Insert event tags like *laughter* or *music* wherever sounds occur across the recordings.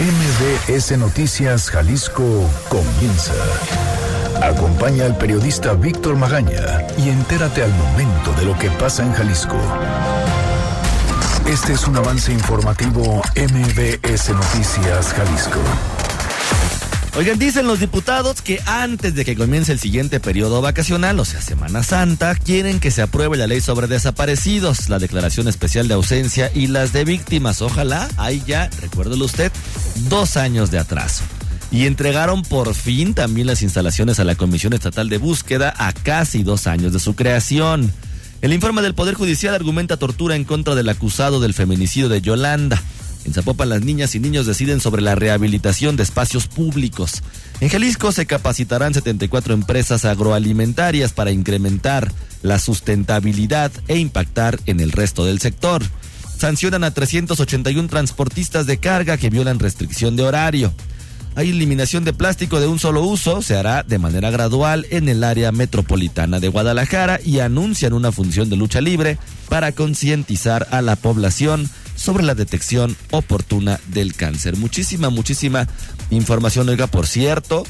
MBS Noticias Jalisco comienza. Acompaña al periodista Víctor Magaña y entérate al momento de lo que pasa en Jalisco. Este es un avance informativo MBS Noticias Jalisco. Oigan, dicen los diputados que antes de que comience el siguiente periodo vacacional, o sea, Semana Santa, quieren que se apruebe la ley sobre desaparecidos, la declaración especial de ausencia y las de víctimas. Ojalá, ahí ya, recuérdelo usted, dos años de atraso. Y entregaron por fin también las instalaciones a la Comisión Estatal de Búsqueda a casi dos años de su creación. El informe del Poder Judicial argumenta tortura en contra del acusado del feminicidio de Yolanda. En Zapopan las niñas y niños deciden sobre la rehabilitación de espacios públicos. En Jalisco se capacitarán 74 empresas agroalimentarias para incrementar la sustentabilidad e impactar en el resto del sector. Sancionan a 381 transportistas de carga que violan restricción de horario. Hay eliminación de plástico de un solo uso, se hará de manera gradual en el área metropolitana de Guadalajara y anuncian una función de lucha libre para concientizar a la población sobre la detección oportuna del cáncer. Muchísima, muchísima información. Oiga, por cierto,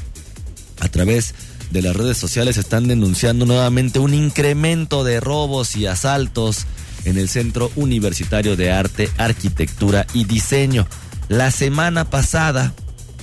a través de las redes sociales están denunciando nuevamente un incremento de robos y asaltos en el Centro Universitario de Arte, Arquitectura y Diseño. La semana pasada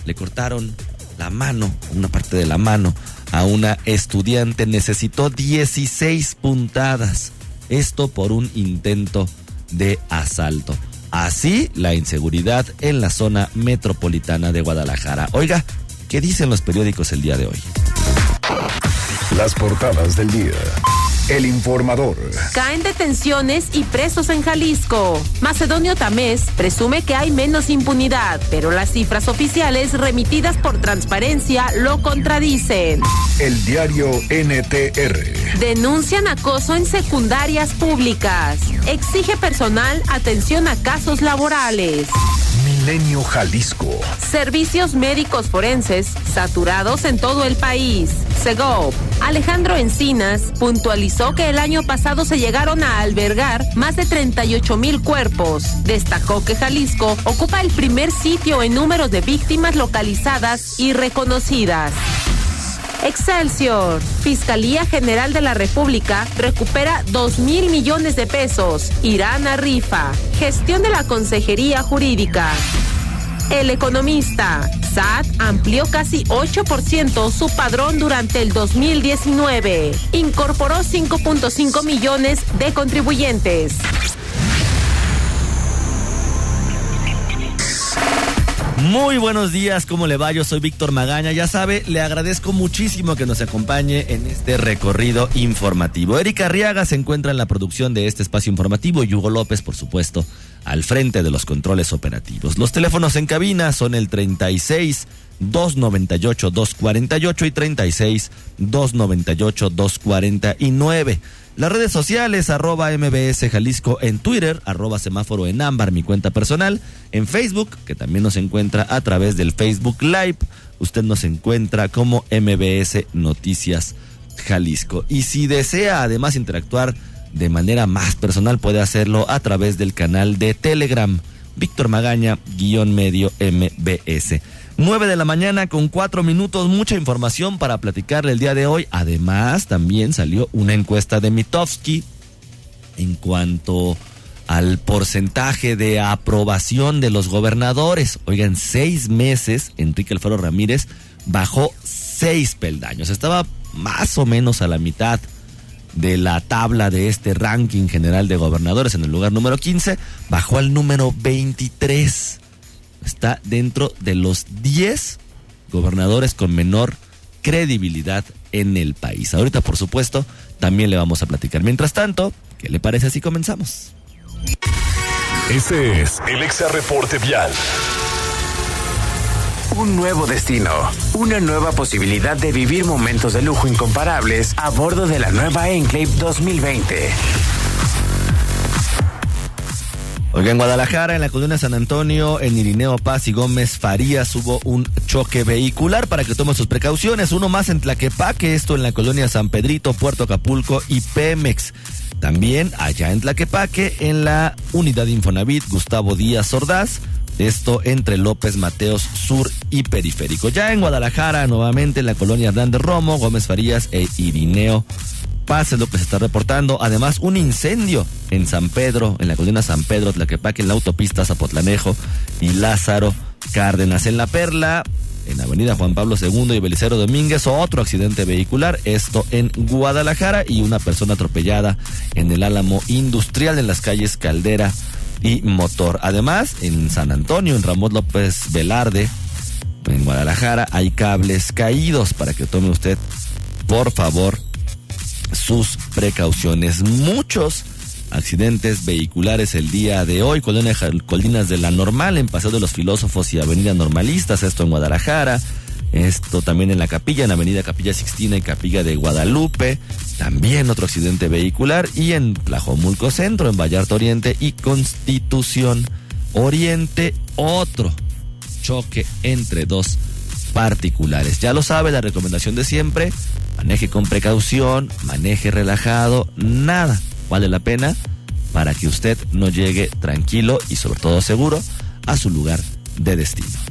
le cortaron la mano, una parte de la mano, a una estudiante. Necesitó 16 puntadas. Esto por un intento de asalto. Así la inseguridad en la zona metropolitana de Guadalajara. Oiga, ¿qué dicen los periódicos el día de hoy? Las portadas del día. El informador. Caen detenciones y presos en Jalisco. Macedonio Tamés presume que hay menos impunidad, pero las cifras oficiales remitidas por transparencia lo contradicen. El diario NTR. Denuncian acoso en secundarias públicas. Exige personal atención a casos laborales. Jalisco. Servicios médicos forenses saturados en todo el país. Segov. Alejandro Encinas puntualizó que el año pasado se llegaron a albergar más de 38 mil cuerpos. Destacó que Jalisco ocupa el primer sitio en número de víctimas localizadas y reconocidas. Excelsior. Fiscalía General de la República recupera 2 mil millones de pesos. Irán a rifa. Gestión de la Consejería Jurídica. El economista. SAT amplió casi 8% su padrón durante el 2019. Incorporó 5.5 millones de contribuyentes. Muy buenos días, ¿cómo le va? Yo soy Víctor Magaña. Ya sabe, le agradezco muchísimo que nos acompañe en este recorrido informativo. Erika Arriaga se encuentra en la producción de este espacio informativo y Hugo López, por supuesto, al frente de los controles operativos. Los teléfonos en cabina son el 36 298 248 y 36 298 249. Las redes sociales, arroba MBS Jalisco en Twitter, arroba semáforo en ámbar, mi cuenta personal, en Facebook, que también nos encuentra a través del Facebook Live. Usted nos encuentra como MBS Noticias Jalisco. Y si desea además interactuar de manera más personal, puede hacerlo a través del canal de Telegram, Víctor Magaña, guion medio MBS. 9 de la mañana con 4 minutos, mucha información para platicarle el día de hoy. Además, también salió una encuesta de Mitofsky en cuanto al porcentaje de aprobación de los gobernadores. Oigan, seis meses, Enrique Alfaro Ramírez bajó seis peldaños. Estaba más o menos a la mitad de la tabla de este ranking general de gobernadores en el lugar número 15, bajó al número 23 está dentro de los 10 gobernadores con menor credibilidad en el país. Ahorita, por supuesto, también le vamos a platicar. Mientras tanto, ¿qué le parece si comenzamos? Este es el Exa Reporte Vial. Un nuevo destino, una nueva posibilidad de vivir momentos de lujo incomparables a bordo de la nueva Enclave 2020. Oiga, en Guadalajara, en la colonia San Antonio, en Irineo Paz y Gómez Farías hubo un choque vehicular para que tome sus precauciones. Uno más en Tlaquepaque, esto en la colonia San Pedrito, Puerto Acapulco y Pemex. También allá en Tlaquepaque, en la unidad Infonavit Gustavo Díaz Ordaz, Esto entre López Mateos Sur y Periférico. Ya en Guadalajara, nuevamente en la colonia Hernández Romo, Gómez Farías e Irineo Paz es lo que se está reportando. Además, un incendio en San Pedro, en la colina San Pedro, Tlaquepaque, en la autopista Zapotlanejo y Lázaro Cárdenas. En La Perla, en Avenida Juan Pablo II y Belicero Domínguez, otro accidente vehicular, esto en Guadalajara y una persona atropellada en el Álamo Industrial en las calles Caldera y Motor. Además, en San Antonio, en Ramón López Velarde, en Guadalajara, hay cables caídos para que tome usted, por favor, sus precauciones. Muchos accidentes vehiculares el día de hoy, Colinas de la Normal, en Paseo de los Filósofos y Avenida Normalistas, esto en Guadalajara. Esto también en la capilla, en Avenida Capilla Sixtina y Capilla de Guadalupe. También otro accidente vehicular. Y en Tlajomulco Centro, en Vallarta Oriente y Constitución Oriente, otro choque entre dos particulares. Ya lo sabe, la recomendación de siempre, maneje con precaución, maneje relajado, nada vale la pena para que usted no llegue tranquilo y sobre todo seguro a su lugar de destino.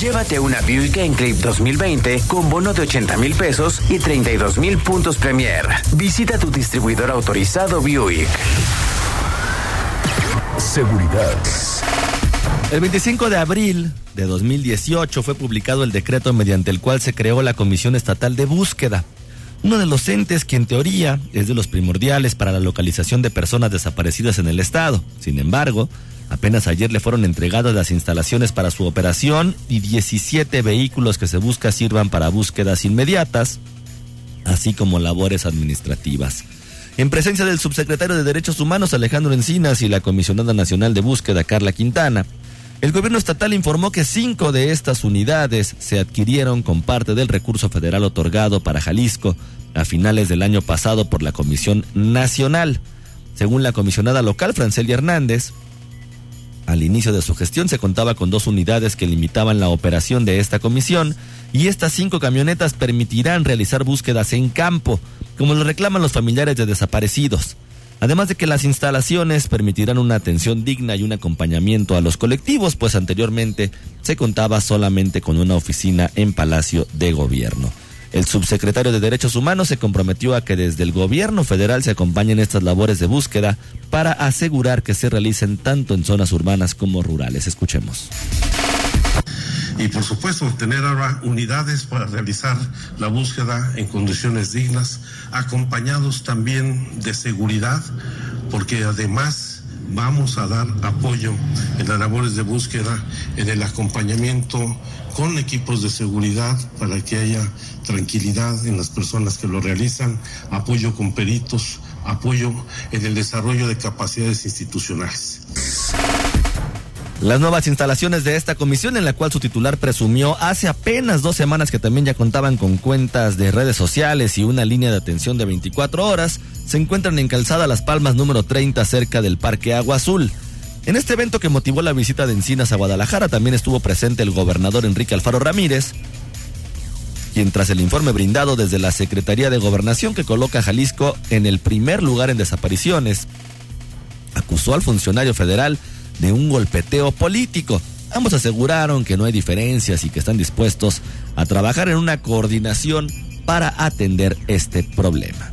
Llévate una Buick Enclave 2020 con bono de 80 mil pesos y 32 mil puntos Premier. Visita tu distribuidor autorizado Buick. Seguridad. El 25 de abril de 2018 fue publicado el decreto mediante el cual se creó la Comisión Estatal de Búsqueda, uno de los entes que en teoría es de los primordiales para la localización de personas desaparecidas en el Estado. Sin embargo, Apenas ayer le fueron entregadas las instalaciones para su operación y 17 vehículos que se busca sirvan para búsquedas inmediatas, así como labores administrativas. En presencia del subsecretario de Derechos Humanos Alejandro Encinas y la comisionada nacional de búsqueda Carla Quintana, el gobierno estatal informó que cinco de estas unidades se adquirieron con parte del recurso federal otorgado para Jalisco a finales del año pasado por la Comisión Nacional. Según la comisionada local Francelia Hernández, al inicio de su gestión se contaba con dos unidades que limitaban la operación de esta comisión y estas cinco camionetas permitirán realizar búsquedas en campo, como lo reclaman los familiares de desaparecidos. Además de que las instalaciones permitirán una atención digna y un acompañamiento a los colectivos, pues anteriormente se contaba solamente con una oficina en Palacio de Gobierno. El subsecretario de Derechos Humanos se comprometió a que desde el gobierno federal se acompañen estas labores de búsqueda para asegurar que se realicen tanto en zonas urbanas como rurales. Escuchemos. Y por supuesto, tener ahora unidades para realizar la búsqueda en condiciones dignas, acompañados también de seguridad, porque además vamos a dar apoyo en las labores de búsqueda, en el acompañamiento con equipos de seguridad para que haya tranquilidad en las personas que lo realizan, apoyo con peritos, apoyo en el desarrollo de capacidades institucionales. Las nuevas instalaciones de esta comisión, en la cual su titular presumió hace apenas dos semanas que también ya contaban con cuentas de redes sociales y una línea de atención de 24 horas, se encuentran en Calzada Las Palmas número 30 cerca del Parque Agua Azul. En este evento que motivó la visita de Encinas a Guadalajara también estuvo presente el gobernador Enrique Alfaro Ramírez, quien tras el informe brindado desde la Secretaría de Gobernación que coloca a Jalisco en el primer lugar en desapariciones, acusó al funcionario federal de un golpeteo político. Ambos aseguraron que no hay diferencias y que están dispuestos a trabajar en una coordinación para atender este problema.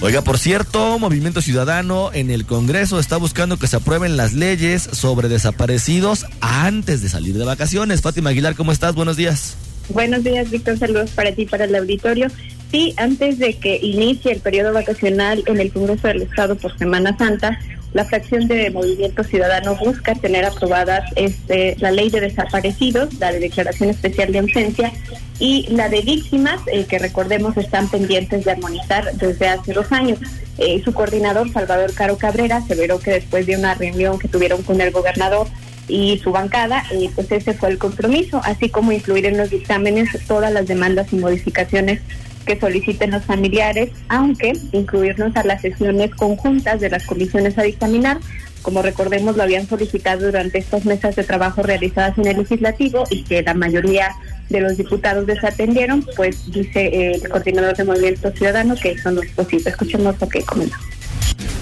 Oiga, por cierto, Movimiento Ciudadano en el Congreso está buscando que se aprueben las leyes sobre desaparecidos antes de salir de vacaciones. Fátima Aguilar, ¿cómo estás? Buenos días. Buenos días, Víctor. Saludos para ti, para el auditorio. Sí, antes de que inicie el periodo vacacional en el Congreso del Estado por Semana Santa, la fracción de Movimiento Ciudadano busca tener aprobadas este, la ley de desaparecidos, la de declaración especial de ausencia y la de víctimas, eh, que recordemos están pendientes de armonizar desde hace dos años. Eh, su coordinador, Salvador Caro Cabrera, aseveró que después de una reunión que tuvieron con el gobernador y su bancada, eh, pues ese fue el compromiso, así como incluir en los dictámenes todas las demandas y modificaciones que soliciten los familiares, aunque incluirnos a las sesiones conjuntas de las comisiones a dictaminar, como recordemos lo habían solicitado durante estas mesas de trabajo realizadas en el legislativo y que la mayoría de los diputados desatendieron, pues dice el coordinador de Movimiento Ciudadano que eso no es posible. Escuchemos lo que comentó.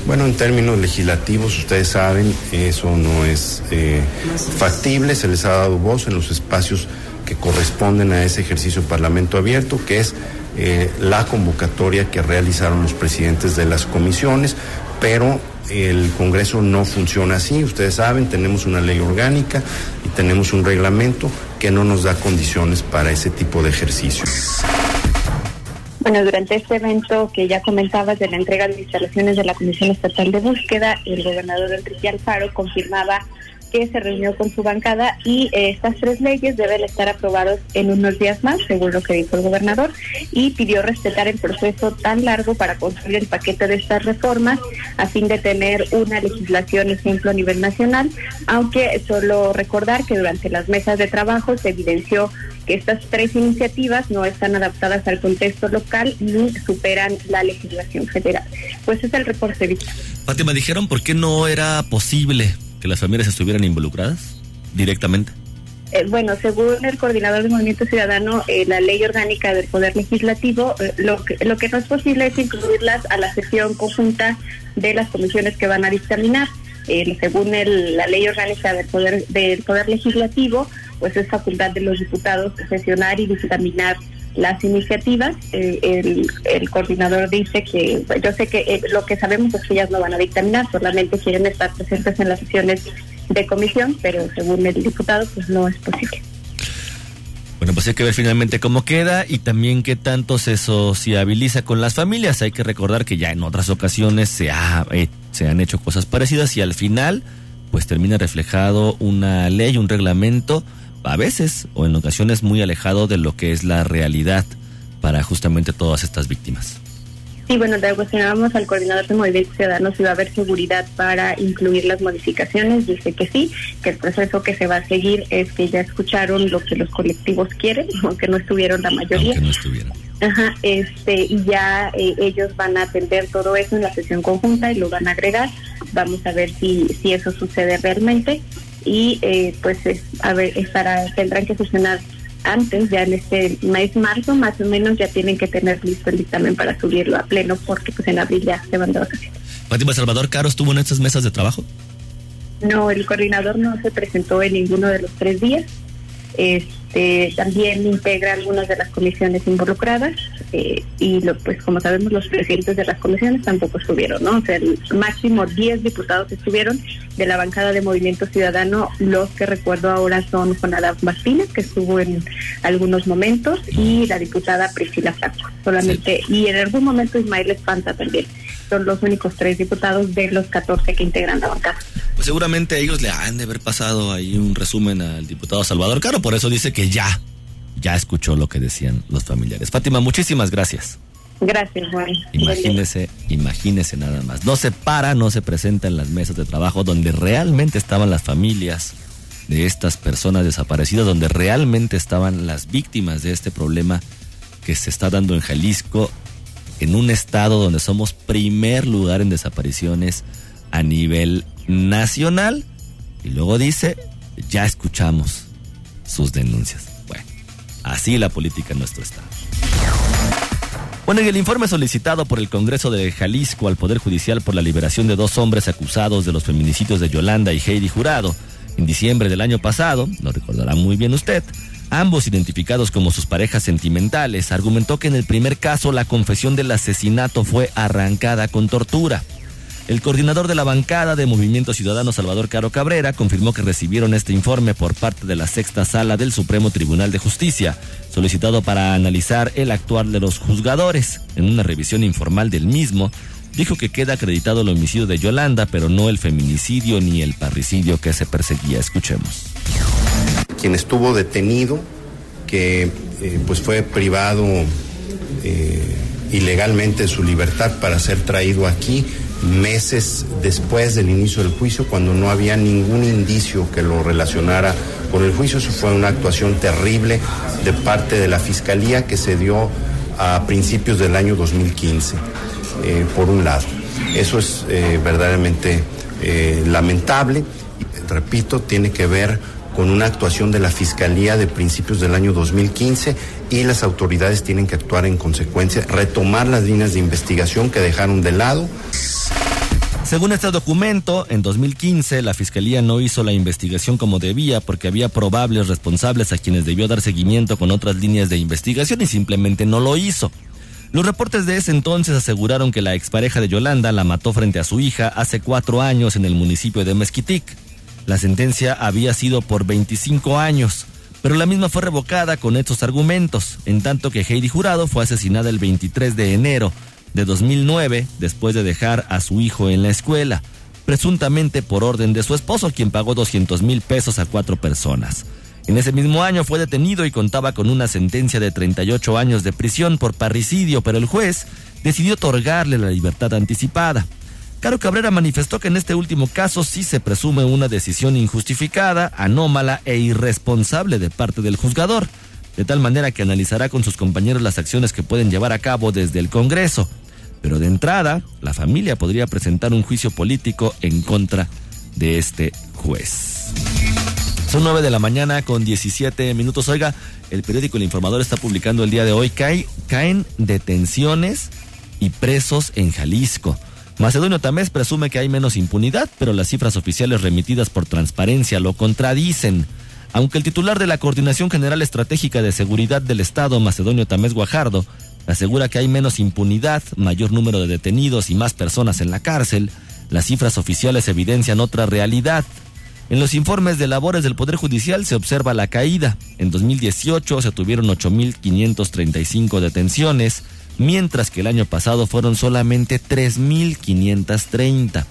Bueno, en términos legislativos, ustedes saben, eso no es eh, factible, se les ha dado voz en los espacios que corresponden a ese ejercicio Parlamento abierto, que es eh, la convocatoria que realizaron los presidentes de las comisiones, pero el Congreso no funciona así, ustedes saben, tenemos una ley orgánica y tenemos un reglamento que no nos da condiciones para ese tipo de ejercicios. Bueno, durante este evento que ya comentabas de la entrega de instalaciones de la Comisión Estatal de Búsqueda, el gobernador Enrique Alfaro confirmaba que se reunió con su bancada y eh, estas tres leyes deben estar aprobadas en unos días más, según lo que dijo el gobernador, y pidió respetar el proceso tan largo para construir el paquete de estas reformas a fin de tener una legislación ejemplo a nivel nacional, aunque solo recordar que durante las mesas de trabajo se evidenció que estas tres iniciativas no están adaptadas al contexto local ni superan la legislación federal. Pues es el reporte. Fátima, dijeron por qué no era posible que las familias estuvieran involucradas directamente? Eh, bueno, según el coordinador del Movimiento Ciudadano, eh, la ley orgánica del Poder Legislativo, eh, lo, que, lo que no es posible es incluirlas a la sesión conjunta de las comisiones que van a dictaminar. según la ley orgánica del Poder, del poder Legislativo, pues es facultad de los diputados sesionar y dictaminar las iniciativas. el, el, coordinador dice que, yo sé que lo que sabemos es que ellas no van a dictaminar, solamente quieren estar presentes en las sesiones de comisión, pero según el diputado, pues no es posible. Bueno, pues hay que ver finalmente cómo queda y también qué tanto se sociabiliza con las familias. Hay que recordar que ya en otras ocasiones se, ha, eh, se han hecho cosas parecidas y al final pues termina reflejado una ley, un reglamento a veces o en ocasiones muy alejado de lo que es la realidad para justamente todas estas víctimas. Sí, bueno, le cuestionábamos al coordinador de Movimiento Ciudadano si va a haber seguridad para incluir las modificaciones. Dice que sí, que el proceso que se va a seguir es que ya escucharon lo que los colectivos quieren, *laughs* aunque no estuvieron la mayoría. Aunque no estuvieron. Ajá, este, y ya eh, ellos van a atender todo eso en la sesión conjunta y lo van a agregar. Vamos a ver si, si eso sucede realmente y eh, pues a ver, estará, tendrán que sesionar antes, ya en este mes marzo más o menos ya tienen que tener listo el dictamen para subirlo a pleno porque pues en abril ya se van de vacaciones. Fátima Salvador Caro estuvo en estas mesas de trabajo. No, el coordinador no se presentó en ninguno de los tres días. Este, también integra algunas de las comisiones involucradas eh, y lo, pues como sabemos los presidentes de las comisiones tampoco estuvieron, ¿no? O sea, el máximo 10 diputados estuvieron de la bancada de Movimiento Ciudadano, los que recuerdo ahora son Juan Adán Martínez, que estuvo en algunos momentos, y la diputada Priscila Franco, solamente, y en algún momento Ismael Espanta también. Son los únicos tres diputados de los 14 que integran la bancada. Pues seguramente ellos le han de haber pasado ahí un resumen al diputado Salvador Caro, por eso dice que ya, ya escuchó lo que decían los familiares. Fátima, muchísimas gracias. Gracias, Juan. Imagínese, imagínese nada más. No se para, no se presenta en las mesas de trabajo donde realmente estaban las familias de estas personas desaparecidas, donde realmente estaban las víctimas de este problema que se está dando en Jalisco, en un estado donde somos primer lugar en desapariciones a nivel nacional. Y luego dice, ya escuchamos sus denuncias. Bueno, así la política en nuestro estado. Bueno, y el informe solicitado por el Congreso de Jalisco al Poder Judicial por la liberación de dos hombres acusados de los feminicidios de Yolanda y Heidi Jurado en diciembre del año pasado, lo recordará muy bien usted, ambos identificados como sus parejas sentimentales, argumentó que en el primer caso la confesión del asesinato fue arrancada con tortura. El coordinador de la bancada de Movimiento Ciudadano Salvador Caro Cabrera confirmó que recibieron este informe por parte de la sexta sala del Supremo Tribunal de Justicia, solicitado para analizar el actuar de los juzgadores. En una revisión informal del mismo, dijo que queda acreditado el homicidio de Yolanda, pero no el feminicidio ni el parricidio que se perseguía. Escuchemos. Quien estuvo detenido, que eh, pues fue privado eh, ilegalmente de su libertad para ser traído aquí, meses después del inicio del juicio, cuando no había ningún indicio que lo relacionara con el juicio. Eso fue una actuación terrible de parte de la Fiscalía que se dio a principios del año 2015, eh, por un lado. Eso es eh, verdaderamente eh, lamentable. Repito, tiene que ver con una actuación de la Fiscalía de principios del año 2015 y las autoridades tienen que actuar en consecuencia, retomar las líneas de investigación que dejaron de lado. Según este documento, en 2015 la Fiscalía no hizo la investigación como debía porque había probables responsables a quienes debió dar seguimiento con otras líneas de investigación y simplemente no lo hizo. Los reportes de ese entonces aseguraron que la expareja de Yolanda la mató frente a su hija hace cuatro años en el municipio de Mezquitic. La sentencia había sido por 25 años, pero la misma fue revocada con estos argumentos, en tanto que Heidi Jurado fue asesinada el 23 de enero de 2009 después de dejar a su hijo en la escuela, presuntamente por orden de su esposo, quien pagó 200 mil pesos a cuatro personas. En ese mismo año fue detenido y contaba con una sentencia de 38 años de prisión por parricidio, pero el juez decidió otorgarle la libertad anticipada. Caro Cabrera manifestó que en este último caso sí se presume una decisión injustificada, anómala e irresponsable de parte del juzgador, de tal manera que analizará con sus compañeros las acciones que pueden llevar a cabo desde el Congreso. Pero de entrada, la familia podría presentar un juicio político en contra de este juez. Son 9 de la mañana con 17 minutos. Oiga, el periódico El Informador está publicando el día de hoy. Cae, caen detenciones y presos en Jalisco. Macedonio Tamés presume que hay menos impunidad, pero las cifras oficiales remitidas por transparencia lo contradicen. Aunque el titular de la Coordinación General Estratégica de Seguridad del Estado, Macedonio Tamés Guajardo, asegura que hay menos impunidad, mayor número de detenidos y más personas en la cárcel, las cifras oficiales evidencian otra realidad. En los informes de labores del Poder Judicial se observa la caída. En 2018 se tuvieron 8.535 detenciones, mientras que el año pasado fueron solamente 3.530.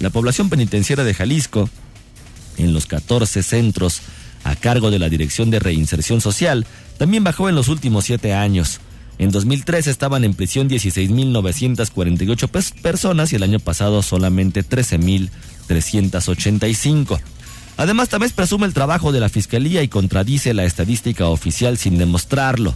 La población penitenciaria de Jalisco, en los 14 centros a cargo de la Dirección de Reinserción Social, también bajó en los últimos siete años. En 2003 estaban en prisión 16.948 personas y el año pasado solamente 13.385. Además, también presume el trabajo de la Fiscalía y contradice la estadística oficial sin demostrarlo.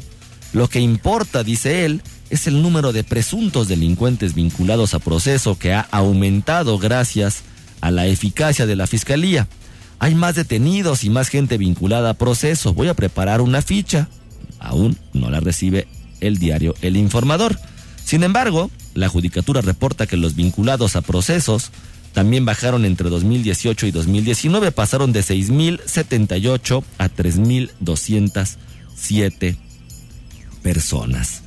Lo que importa, dice él, es el número de presuntos delincuentes vinculados a proceso que ha aumentado gracias a la eficacia de la Fiscalía. Hay más detenidos y más gente vinculada a proceso. Voy a preparar una ficha. Aún no la recibe el diario El Informador. Sin embargo, la Judicatura reporta que los vinculados a procesos también bajaron entre 2018 y 2019, pasaron de 6.078 a 3.207 personas.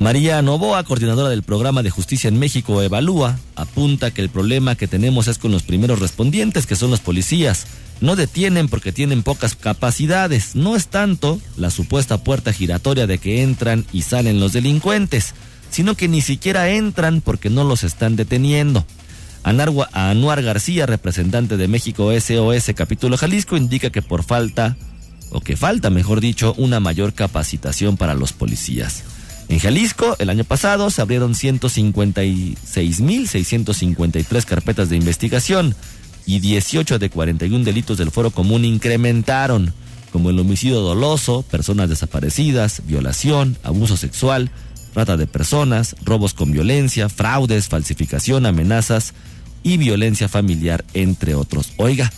María Novoa, coordinadora del programa de justicia en México, evalúa, apunta que el problema que tenemos es con los primeros respondientes, que son los policías. No detienen porque tienen pocas capacidades. No es tanto la supuesta puerta giratoria de que entran y salen los delincuentes, sino que ni siquiera entran porque no los están deteniendo. Anuar García, representante de México SOS Capítulo Jalisco, indica que por falta, o que falta, mejor dicho, una mayor capacitación para los policías. En Jalisco, el año pasado se abrieron 156.653 carpetas de investigación y 18 de 41 delitos del foro común incrementaron, como el homicidio doloso, personas desaparecidas, violación, abuso sexual, trata de personas, robos con violencia, fraudes, falsificación, amenazas y violencia familiar, entre otros. Oiga,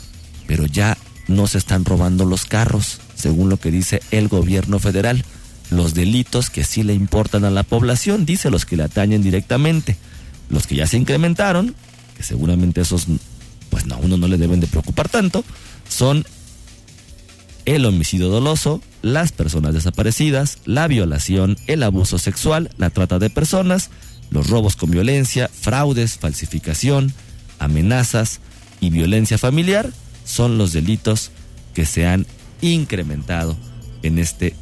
pero ya no se están robando los carros, según lo que dice el gobierno federal los delitos que sí le importan a la población, dice los que le atañen directamente. Los que ya se incrementaron, que seguramente esos, pues no, a uno no le deben de preocupar tanto, son el homicidio doloso, las personas desaparecidas, la violación, el abuso sexual, la trata de personas, los robos con violencia, fraudes, falsificación, amenazas y violencia familiar son los delitos que se han incrementado en este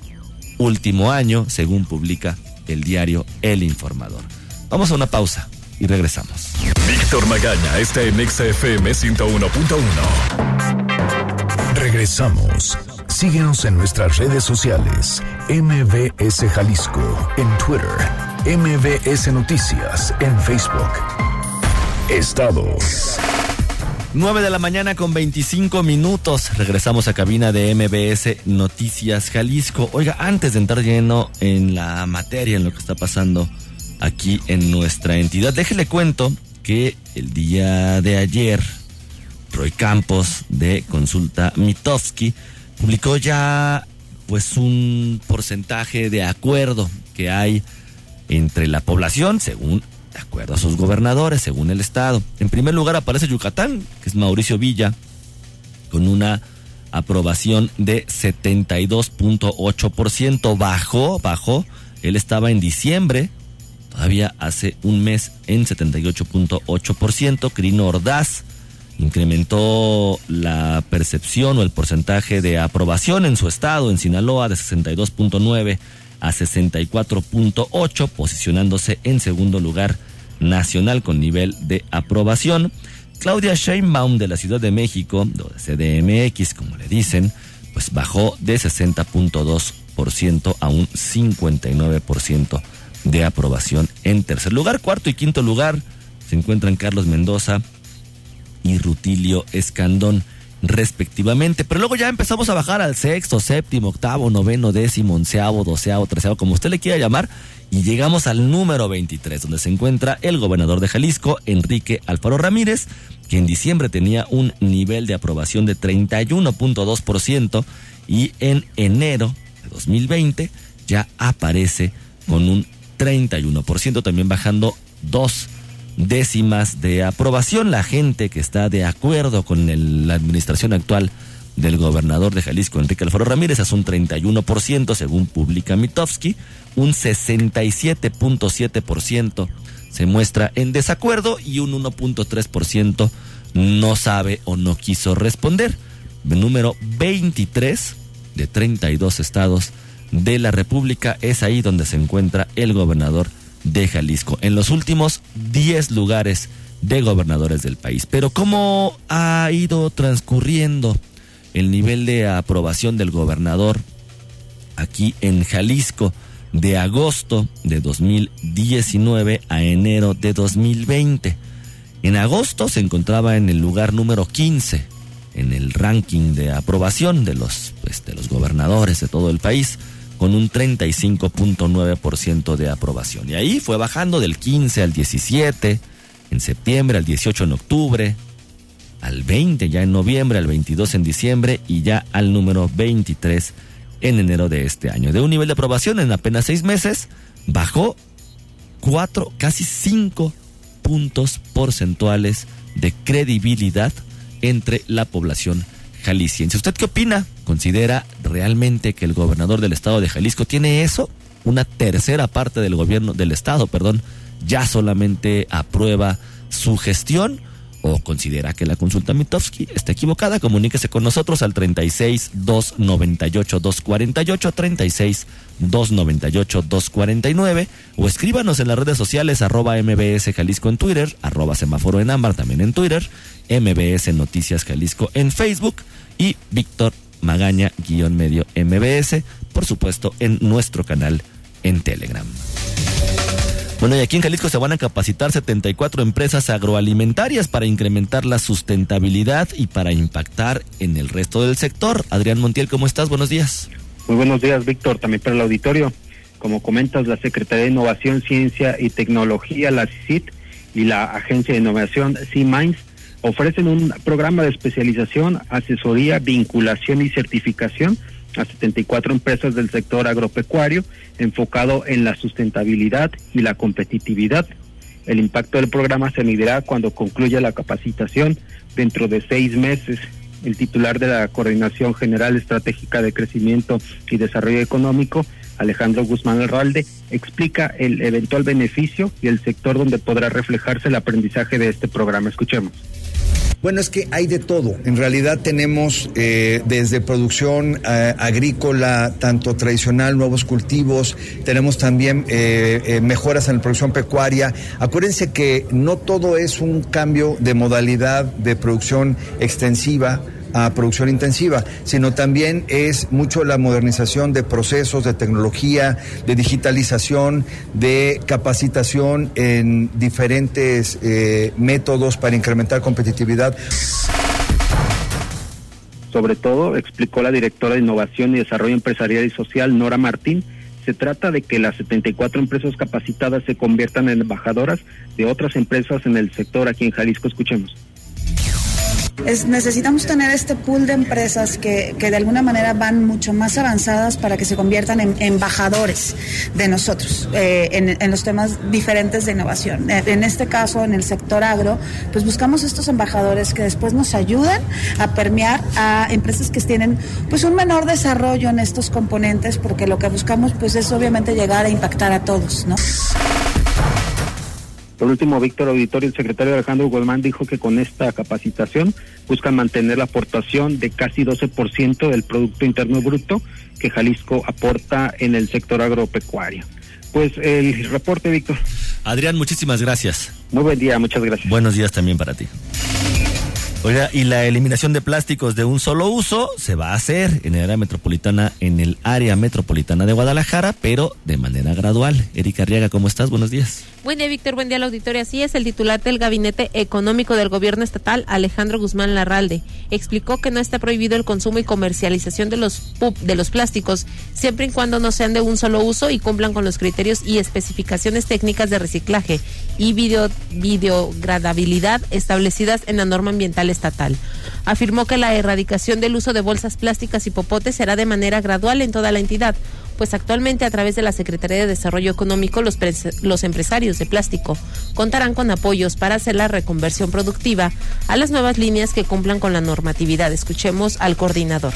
último año, según publica el diario El Informador. Vamos a una pausa y regresamos. Víctor Magaña está en XFM 101.1. Regresamos. Síguenos en nuestras redes sociales. MBS Jalisco en Twitter. MBS Noticias en Facebook. Estados. 9 de la mañana con 25 minutos. Regresamos a cabina de MBS Noticias Jalisco. Oiga, antes de entrar lleno en la materia, en lo que está pasando aquí en nuestra entidad, déjele cuento que el día de ayer, Roy Campos de Consulta Mitofsky publicó ya pues un porcentaje de acuerdo que hay entre la población, según de acuerdo a sus gobernadores, según el Estado. En primer lugar aparece Yucatán, que es Mauricio Villa, con una aprobación de 72.8%. Bajó, bajó. Él estaba en diciembre, todavía hace un mes, en 78.8%. Crino Ordaz incrementó la percepción o el porcentaje de aprobación en su estado, en Sinaloa, de 62.9 a 64.8, posicionándose en segundo lugar nacional con nivel de aprobación. Claudia Sheinbaum de la Ciudad de México, de CDMX, como le dicen, pues bajó de 60.2% a un 59% de aprobación en tercer lugar. Cuarto y quinto lugar se encuentran Carlos Mendoza y Rutilio Escandón respectivamente. Pero luego ya empezamos a bajar al sexto, séptimo, octavo, noveno, décimo, onceavo, doceavo, treceavo, como usted le quiera llamar, y llegamos al número 23, donde se encuentra el gobernador de Jalisco, Enrique Alfaro Ramírez, que en diciembre tenía un nivel de aprobación de 31.2% y en enero de 2020 ya aparece con un 31%, también bajando dos décimas de aprobación. La gente que está de acuerdo con la administración actual del gobernador de Jalisco, Enrique Alfaro Ramírez, es un 31%, según publica Mitofsky, un 67.7% se muestra en desacuerdo y un 1.3% no sabe o no quiso responder. Número 23 de 32 estados de la República es ahí donde se encuentra el gobernador de Jalisco, en los últimos 10 lugares de gobernadores del país. Pero ¿cómo ha ido transcurriendo el nivel de aprobación del gobernador aquí en Jalisco de agosto de 2019 a enero de 2020? En agosto se encontraba en el lugar número 15 en el ranking de aprobación de los, pues, de los gobernadores de todo el país con un 35.9% de aprobación. Y ahí fue bajando del 15 al 17, en septiembre, al 18 en octubre, al 20 ya en noviembre, al 22 en diciembre y ya al número 23 en enero de este año. De un nivel de aprobación en apenas seis meses, bajó cuatro, casi cinco puntos porcentuales de credibilidad entre la población jalisciense. ¿Usted qué opina? ¿Considera realmente que el gobernador del estado de Jalisco tiene eso? Una tercera parte del gobierno del estado, perdón, ya solamente aprueba su gestión o considera que la consulta Mitofsky está equivocada, comuníquese con nosotros al 36 298 248 36 298 249 o escríbanos en las redes sociales arroba mbs Jalisco en Twitter, arroba semáforo en ámbar también en Twitter, mbs Noticias Jalisco en Facebook y Víctor Magaña guion medio MBS, por supuesto en nuestro canal en Telegram. Bueno, y aquí en Jalisco se van a capacitar 74 empresas agroalimentarias para incrementar la sustentabilidad y para impactar en el resto del sector. Adrián Montiel, ¿cómo estás? Buenos días. Muy buenos días, Víctor, también para el auditorio. Como comentas, la Secretaría de Innovación, Ciencia y Tecnología, la CICIT, y la Agencia de Innovación, C-Minds, ofrecen un programa de especialización, asesoría, vinculación y certificación a 74 empresas del sector agropecuario enfocado en la sustentabilidad y la competitividad. El impacto del programa se medirá cuando concluya la capacitación dentro de seis meses. El titular de la Coordinación General Estratégica de Crecimiento y Desarrollo Económico, Alejandro Guzmán Herralde, explica el eventual beneficio y el sector donde podrá reflejarse el aprendizaje de este programa. Escuchemos. Bueno, es que hay de todo. En realidad tenemos eh, desde producción eh, agrícola, tanto tradicional, nuevos cultivos, tenemos también eh, mejoras en la producción pecuaria. Acuérdense que no todo es un cambio de modalidad de producción extensiva a producción intensiva, sino también es mucho la modernización de procesos, de tecnología, de digitalización, de capacitación en diferentes eh, métodos para incrementar competitividad. Sobre todo, explicó la directora de Innovación y Desarrollo Empresarial y Social, Nora Martín, se trata de que las 74 empresas capacitadas se conviertan en embajadoras de otras empresas en el sector aquí en Jalisco. Escuchemos necesitamos tener este pool de empresas que, de alguna manera van mucho más avanzadas para que se conviertan en embajadores de nosotros eh, en, los temas diferentes de innovación. Eh, en este caso, en el sector agro, pues buscamos estos embajadores que después nos ayudan a permear a empresas que tienen pues un menor desarrollo en estos componentes, porque lo que buscamos pues es obviamente llegar a impactar a todos, ¿no? Por último, Víctor Auditorio, el secretario Alejandro Guzmán, dijo que con esta capacitación buscan mantener la aportación de casi 12% del Producto Interno Bruto que Jalisco aporta en el sector agropecuario. Pues el reporte, Víctor. Adrián, muchísimas gracias. Muy buen día, muchas gracias. Buenos días también para ti. Oiga, y la eliminación de plásticos de un solo uso se va a hacer en el área metropolitana, en el área metropolitana de Guadalajara, pero de manera gradual. Erika Arriaga, ¿cómo estás? Buenos días. Buen día, Víctor. Buen día, la auditoría. Así es, el titular del Gabinete Económico del Gobierno Estatal, Alejandro Guzmán Larralde, explicó que no está prohibido el consumo y comercialización de los de los plásticos, siempre y cuando no sean de un solo uso y cumplan con los criterios y especificaciones técnicas de reciclaje y video, videogradabilidad establecidas en la norma ambiental estatal. Afirmó que la erradicación del uso de bolsas plásticas y popotes será de manera gradual en toda la entidad, pues actualmente a través de la Secretaría de Desarrollo Económico los, los empresarios de plástico contarán con apoyos para hacer la reconversión productiva a las nuevas líneas que cumplan con la normatividad. Escuchemos al coordinador.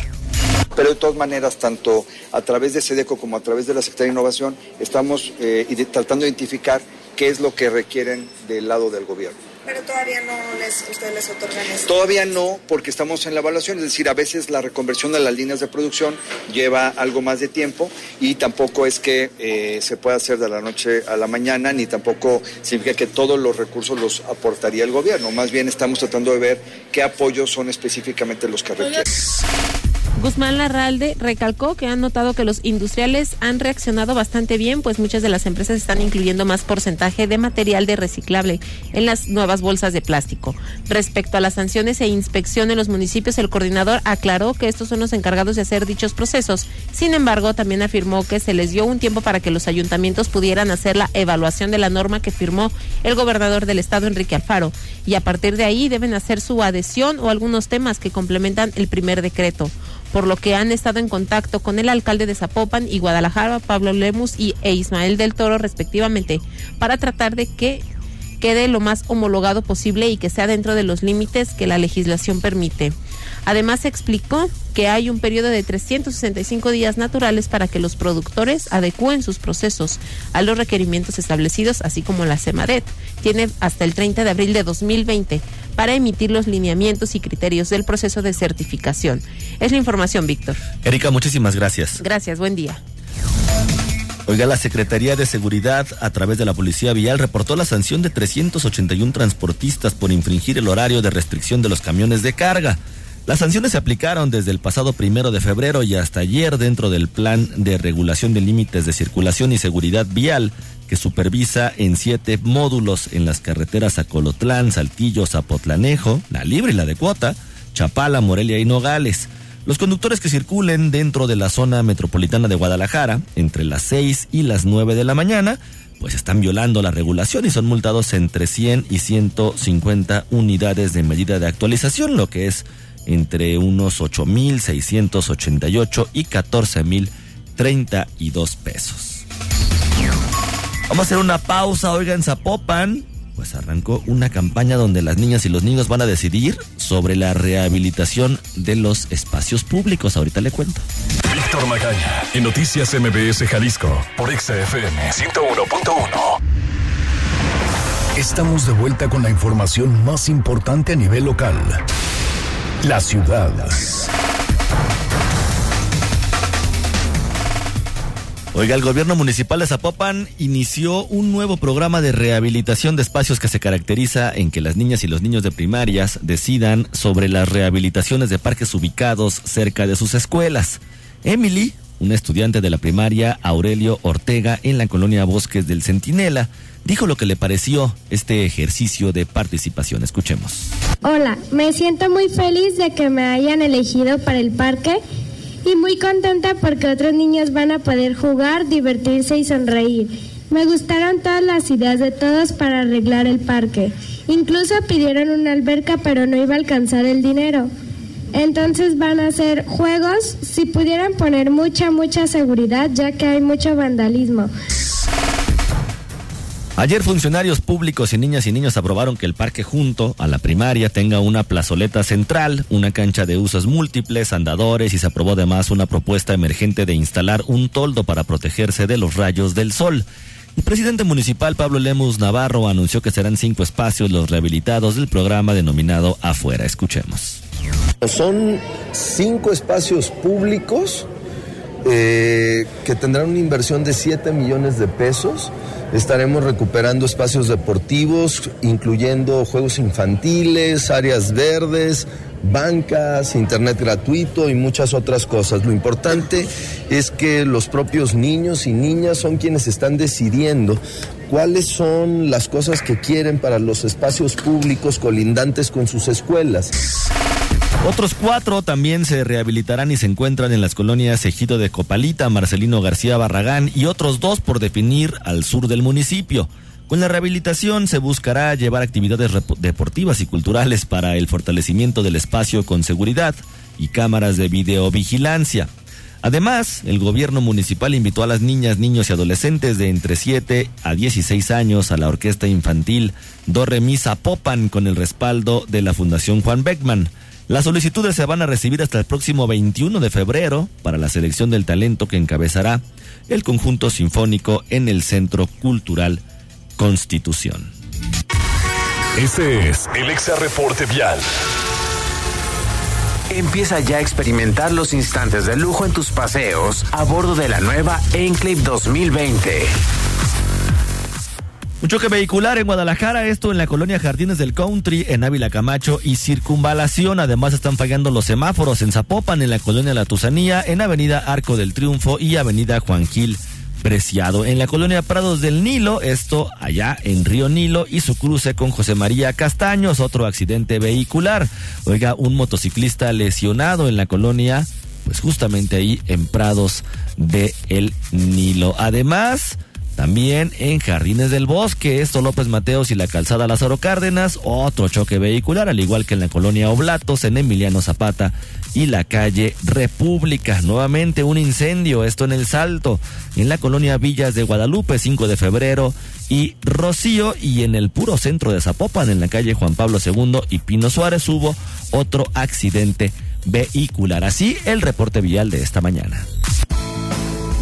Pero de todas maneras, tanto a través de SEDECO como a través de la Secretaría de Innovación, estamos eh, tratando de identificar qué es lo que requieren del lado del gobierno. Pero todavía no les, ustedes les otorgan eso. Todavía no, porque estamos en la evaluación, es decir, a veces la reconversión de las líneas de producción lleva algo más de tiempo y tampoco es que eh, se pueda hacer de la noche a la mañana, ni tampoco significa que todos los recursos los aportaría el gobierno. Más bien estamos tratando de ver qué apoyos son específicamente los que requieren. Guzmán Larralde recalcó que han notado que los industriales han reaccionado bastante bien, pues muchas de las empresas están incluyendo más porcentaje de material de reciclable en las nuevas bolsas de plástico. Respecto a las sanciones e inspección en los municipios, el coordinador aclaró que estos son los encargados de hacer dichos procesos. Sin embargo, también afirmó que se les dio un tiempo para que los ayuntamientos pudieran hacer la evaluación de la norma que firmó el gobernador del estado, Enrique Alfaro, y a partir de ahí deben hacer su adhesión o algunos temas que complementan el primer decreto por lo que han estado en contacto con el alcalde de Zapopan y Guadalajara, Pablo Lemus y, e Ismael del Toro, respectivamente, para tratar de que quede lo más homologado posible y que sea dentro de los límites que la legislación permite. Además, explicó que hay un periodo de 365 días naturales para que los productores adecúen sus procesos a los requerimientos establecidos, así como la CEMADET. Tiene hasta el 30 de abril de 2020 para emitir los lineamientos y criterios del proceso de certificación. Es la información, Víctor. Erika, muchísimas gracias. Gracias, buen día. Oiga, la Secretaría de Seguridad, a través de la Policía Vial, reportó la sanción de 381 transportistas por infringir el horario de restricción de los camiones de carga. Las sanciones se aplicaron desde el pasado primero de febrero y hasta ayer dentro del Plan de Regulación de Límites de Circulación y Seguridad Vial supervisa en siete módulos en las carreteras a Colotlán, Saltillo, Zapotlanejo, La Libre y la de Cuota, Chapala, Morelia y Nogales. Los conductores que circulen dentro de la zona metropolitana de Guadalajara entre las 6 y las 9 de la mañana, pues están violando la regulación y son multados entre 100 y 150 unidades de medida de actualización, lo que es entre unos 8.688 y 14.032 pesos. Vamos a hacer una pausa, oiga, en Zapopan. Pues arrancó una campaña donde las niñas y los niños van a decidir sobre la rehabilitación de los espacios públicos. Ahorita le cuento. Víctor Magaña, en Noticias MBS Jalisco, por XFM 101.1. Estamos de vuelta con la información más importante a nivel local. La ciudad. Oiga, el gobierno municipal de Zapopan inició un nuevo programa de rehabilitación de espacios que se caracteriza en que las niñas y los niños de primarias decidan sobre las rehabilitaciones de parques ubicados cerca de sus escuelas. Emily, una estudiante de la primaria Aurelio Ortega en la colonia Bosques del Centinela, dijo lo que le pareció este ejercicio de participación. Escuchemos. Hola, me siento muy feliz de que me hayan elegido para el parque y muy contenta porque otros niños van a poder jugar, divertirse y sonreír. Me gustaron todas las ideas de todos para arreglar el parque. Incluso pidieron una alberca pero no iba a alcanzar el dinero. Entonces van a hacer juegos si pudieran poner mucha, mucha seguridad ya que hay mucho vandalismo. Ayer funcionarios públicos y niñas y niños aprobaron que el parque junto a la primaria tenga una plazoleta central, una cancha de usos múltiples, andadores y se aprobó además una propuesta emergente de instalar un toldo para protegerse de los rayos del sol. El presidente municipal Pablo Lemus Navarro anunció que serán cinco espacios los rehabilitados del programa denominado Afuera. Escuchemos. Son cinco espacios públicos eh, que tendrán una inversión de 7 millones de pesos. Estaremos recuperando espacios deportivos, incluyendo juegos infantiles, áreas verdes, bancas, internet gratuito y muchas otras cosas. Lo importante es que los propios niños y niñas son quienes están decidiendo cuáles son las cosas que quieren para los espacios públicos colindantes con sus escuelas. Otros cuatro también se rehabilitarán y se encuentran en las colonias Ejido de Copalita, Marcelino García Barragán y otros dos por definir al sur del municipio. Con la rehabilitación se buscará llevar actividades deportivas y culturales para el fortalecimiento del espacio con seguridad y cámaras de videovigilancia. Además, el gobierno municipal invitó a las niñas, niños y adolescentes de entre 7 a 16 años a la orquesta infantil Do Remisa Popan con el respaldo de la Fundación Juan Beckman. Las solicitudes se van a recibir hasta el próximo 21 de febrero para la selección del talento que encabezará el conjunto sinfónico en el Centro Cultural Constitución. Este es el Exa Reporte Vial. Empieza ya a experimentar los instantes de lujo en tus paseos a bordo de la nueva Enclave 2020. Un choque vehicular en Guadalajara, esto en la colonia Jardines del Country, en Ávila Camacho y Circunvalación. Además están fallando los semáforos en Zapopan, en la colonia La Tusanía, en Avenida Arco del Triunfo y Avenida Juan Gil Preciado. En la colonia Prados del Nilo, esto allá en Río Nilo y su cruce con José María Castaños, otro accidente vehicular. Oiga, un motociclista lesionado en la colonia, pues justamente ahí en Prados del el Nilo. Además, también en Jardines del Bosque, esto López Mateos y la calzada Lázaro Cárdenas, otro choque vehicular, al igual que en la colonia Oblatos, en Emiliano Zapata y la calle República. Nuevamente un incendio, esto en el Salto, en la colonia Villas de Guadalupe, 5 de febrero, y Rocío, y en el puro centro de Zapopan, en la calle Juan Pablo II y Pino Suárez, hubo otro accidente vehicular. Así el reporte vial de esta mañana.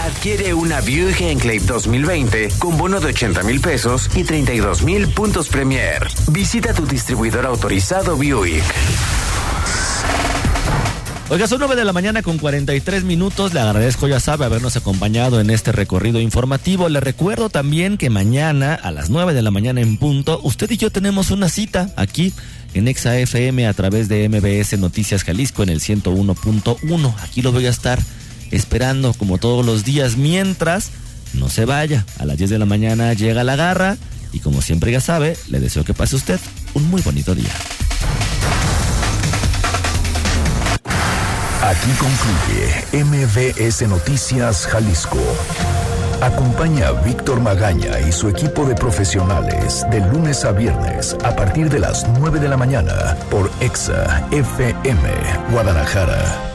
Adquiere una Buick Enclave 2020 con bono de 80 mil pesos y 32 mil puntos Premier. Visita tu distribuidor autorizado Buick. Oiga, son 9 de la mañana con 43 minutos. Le agradezco, ya sabe, habernos acompañado en este recorrido informativo. Le recuerdo también que mañana a las 9 de la mañana en punto, usted y yo tenemos una cita aquí en Exa FM a través de MBS Noticias Jalisco en el 101.1. Aquí lo voy a estar esperando como todos los días mientras no se vaya. A las 10 de la mañana llega la garra y como siempre ya sabe, le deseo que pase usted un muy bonito día. Aquí concluye MBS Noticias Jalisco. Acompaña a Víctor Magaña y su equipo de profesionales de lunes a viernes a partir de las 9 de la mañana por EXA FM Guadalajara